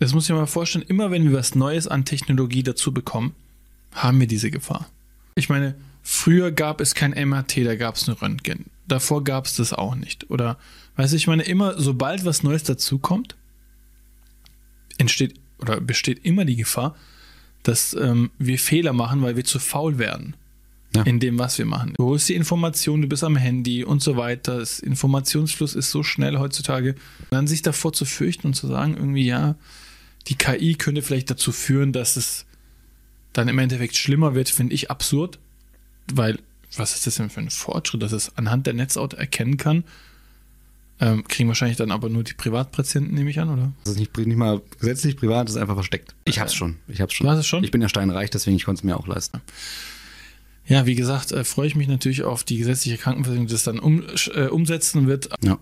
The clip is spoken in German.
Das muss ich mir mal vorstellen, immer wenn wir was Neues an Technologie dazu bekommen, haben wir diese Gefahr. Ich meine, früher gab es kein MRT, da gab es nur Röntgen. Davor gab es das auch nicht. Oder, weißt du, ich meine, immer, sobald was Neues dazukommt, entsteht oder besteht immer die Gefahr, dass ähm, wir Fehler machen, weil wir zu faul werden. Ja. In dem, was wir machen. Du holst die Information, du bist am Handy und so weiter. Das Informationsfluss ist so schnell heutzutage. Dann sich davor zu fürchten und zu sagen, irgendwie, ja, die KI könnte vielleicht dazu führen, dass es dann im Endeffekt schlimmer wird, finde ich absurd. Weil, was ist das denn für ein Fortschritt, dass es anhand der Netzhaut erkennen kann, ähm, kriegen wahrscheinlich dann aber nur die Privatpatienten, nehme ich an, oder? Das ist nicht, nicht mal gesetzlich privat, das ist einfach versteckt. Ich hab's schon. Ich hab's schon. Du hast es schon? Ich bin ja steinreich, deswegen ich konnte es mir auch leisten. Ja, wie gesagt, äh, freue ich mich natürlich auf die gesetzliche Krankenversicherung, die das dann um, äh, umsetzen wird. Ja.